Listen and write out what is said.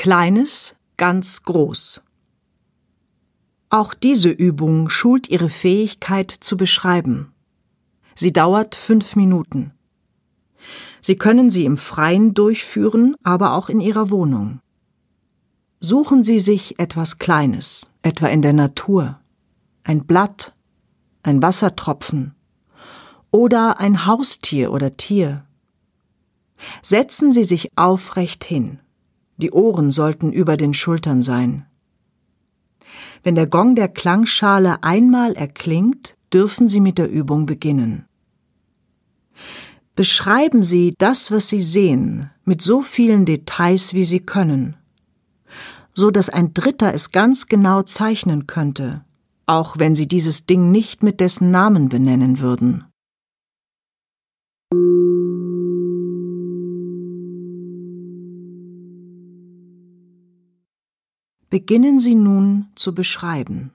Kleines, ganz groß. Auch diese Übung schult Ihre Fähigkeit zu beschreiben. Sie dauert fünf Minuten. Sie können sie im Freien durchführen, aber auch in Ihrer Wohnung. Suchen Sie sich etwas Kleines, etwa in der Natur, ein Blatt, ein Wassertropfen oder ein Haustier oder Tier. Setzen Sie sich aufrecht hin. Die Ohren sollten über den Schultern sein. Wenn der Gong der Klangschale einmal erklingt, dürfen Sie mit der Übung beginnen. Beschreiben Sie das, was Sie sehen, mit so vielen Details, wie Sie können, so dass ein Dritter es ganz genau zeichnen könnte, auch wenn Sie dieses Ding nicht mit dessen Namen benennen würden. Beginnen Sie nun zu beschreiben.